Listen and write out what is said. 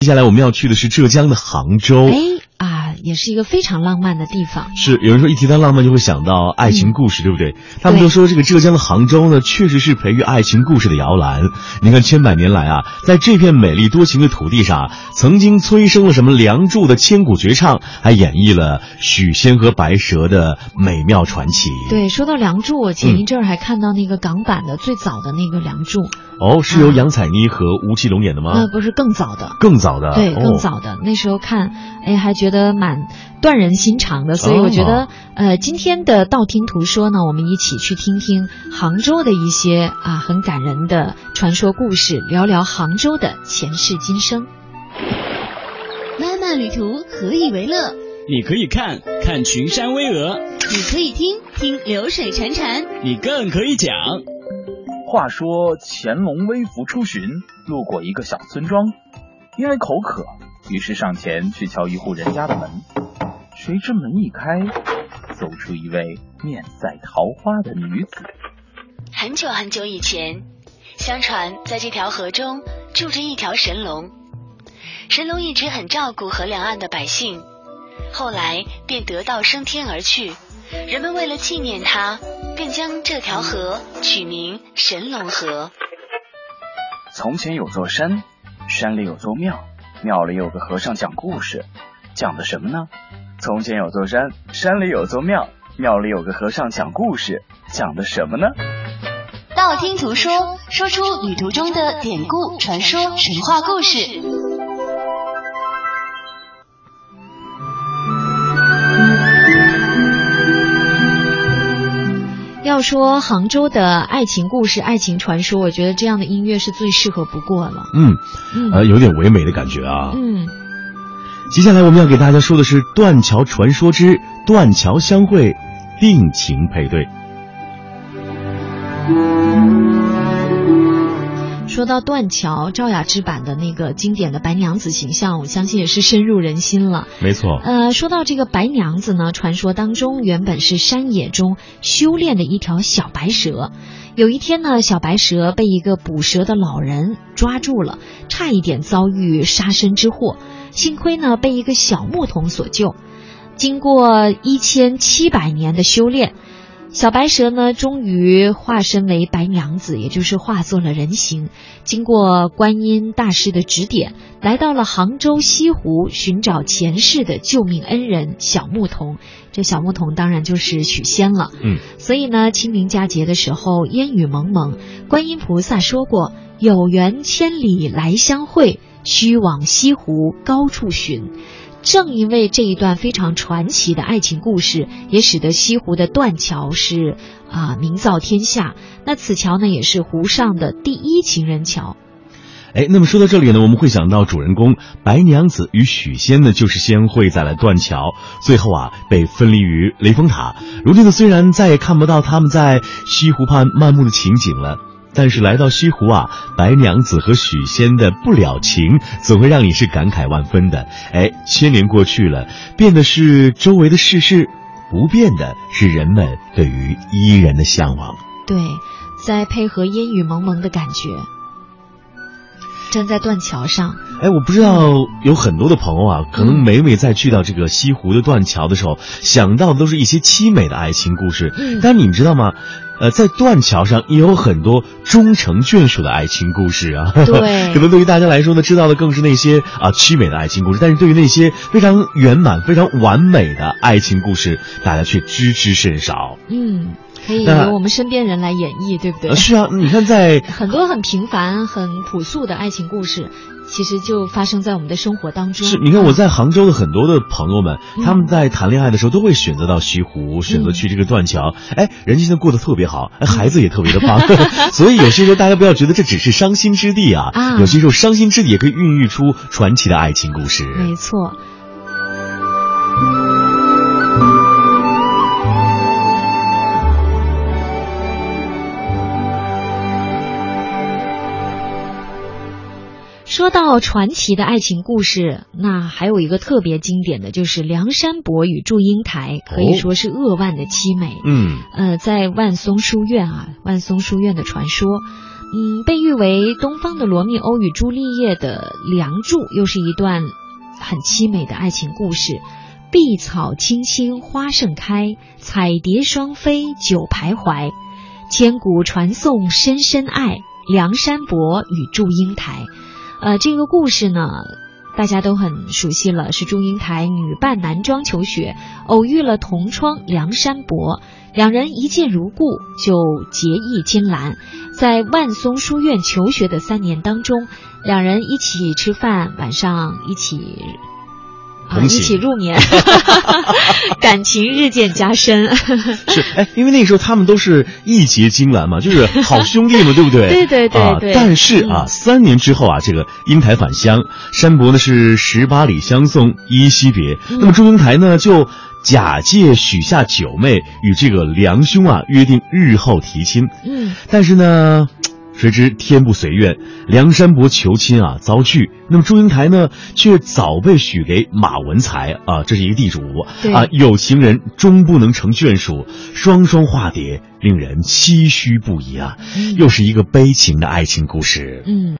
接下来我们要去的是浙江的杭州。哎啊，也是一个非常浪漫的地方。是有人说一提到浪漫就会想到爱情故事，对不对？他们都说这个浙江的杭州呢，确实是培育爱情故事的摇篮。你看千百年来啊，在这片美丽多情的土地上，曾经催生了什么《梁祝》的千古绝唱，还演绎了许仙和白蛇的美妙传奇。对，说到《梁祝》，我前一阵儿还看到那个港版的最早的那个《梁祝》。哦，是由杨采妮和吴奇隆演的吗？呃，不是，更早的，更早的，对，哦更早的。那时候看，哎，还觉得蛮断人心肠的。所以我觉得，呃，今天的道听途说呢，我们一起去听听杭州的一些啊很感人的传说故事，聊聊杭州的前世今生。漫漫旅途，何以为乐？你可以看看群山巍峨，你可以听听流水潺潺，你更可以讲。话说乾隆微服出巡，路过一个小村庄，因为口渴，于是上前去敲一户人家的门。谁知门一开，走出一位面赛桃花的女子。很久很久以前，相传在这条河中住着一条神龙，神龙一直很照顾河两岸的百姓，后来便得道升天而去。人们为了纪念他，便将这条河取名神龙河。从前有座山，山里有座庙，庙里有个和尚讲故事，讲的什么呢？从前有座山，山里有座庙，庙里有个和尚讲故事，讲的什么呢？道听途说，说出旅途中的典故、传说、神话故事。要说杭州的爱情故事、爱情传说，我觉得这样的音乐是最适合不过了。嗯，嗯呃，有点唯美的感觉啊。嗯，接下来我们要给大家说的是《断桥传说之断桥相会，定情配对》。说到断桥，赵雅芝版的那个经典的白娘子形象，我相信也是深入人心了。没错，呃，说到这个白娘子呢，传说当中原本是山野中修炼的一条小白蛇。有一天呢，小白蛇被一个捕蛇的老人抓住了，差一点遭遇杀身之祸，幸亏呢被一个小牧童所救。经过一千七百年的修炼，小白蛇呢，终于化身为白娘子，也就是化作了人形。经过观音大师的指点，来到了杭州西湖，寻找前世的救命恩人小牧童。这小牧童当然就是许仙了。嗯，所以呢，清明佳节的时候，烟雨蒙蒙，观音菩萨说过：“有缘千里来相会，须往西湖高处寻。”正因为这一段非常传奇的爱情故事，也使得西湖的断桥是啊、名噪天下。那此桥呢，也是湖上的第一情人桥。哎，那么说到这里呢，我们会想到主人公白娘子与许仙呢，就是先会在了断桥，最后啊被分离于雷峰塔。如今呢，虽然再也看不到他们在西湖畔漫步的情景了。但是来到西湖啊，白娘子和许仙的不了情，总会让你是感慨万分的。哎，千年过去了，变的是周围的世事，不变的是人们对于伊人的向往。对，再配合烟雨蒙蒙的感觉，站在断桥上，哎，我不知道有很多的朋友啊，可能每每在去到这个西湖的断桥的时候，想到的都是一些凄美的爱情故事。嗯但你们知道吗？呃，在断桥上也有很多终成眷属的爱情故事啊。对可能对于大家来说呢，知道的更是那些啊凄美的爱情故事，但是对于那些非常圆满、非常完美的爱情故事，大家却知之甚少。嗯，可以由我们身边人来演绎，对不对呃？是啊，你看在 很多很平凡、很朴素的爱情故事，其实就发生在我们的生活当中。是，你看我在杭州的很多的朋友们，嗯他们在谈恋爱的时候都会选择到西湖，选择去这个断桥。哎，人家现在过得特别好，哎，孩子也特别的棒。所以有些时候大家不要觉得这只是伤心之地啊，啊有些时候伤心之地也可以孕育出传奇的爱情故事。没错。说到传奇的爱情故事，那还有一个特别经典的就是梁山伯与祝英台，可以哦说是扼腕的凄美。嗯，呃，在万松书院啊，万松书院的传说，嗯，被誉为东方的罗密欧与朱丽叶的《梁祝》，又是一段很凄美的爱情故事。碧草青青花盛开，彩蝶双飞久徘徊。千古传颂深深爱，梁山伯与祝英台。呃，这个故事呢，大家都很熟悉了，是祝英台女扮男装求学，偶遇了同窗梁山伯，两人一见如故，就结义金兰。在万松书院求学的三年当中，两人一起吃饭，晚上一起。啊，一起入眠，感情日渐加深。是，哎，因为那个时候他们都是义结金兰嘛，就是好兄弟嘛，对不对？对对对对。但是啊，三年之后啊，这个英台返乡，山伯呢是十八里相送，依依惜别。那么祝英台呢，就假借许下九妹，与这个梁兄啊约定日后提亲。嗯。但是呢。谁知天不随愿，梁山伯求亲啊遭拒，那么祝英台呢却早被许给马文才啊，这是一个地主啊，有情人终不能成眷属，双双化蝶，令人唏嘘不已啊，又是一个悲情的爱情故事。嗯。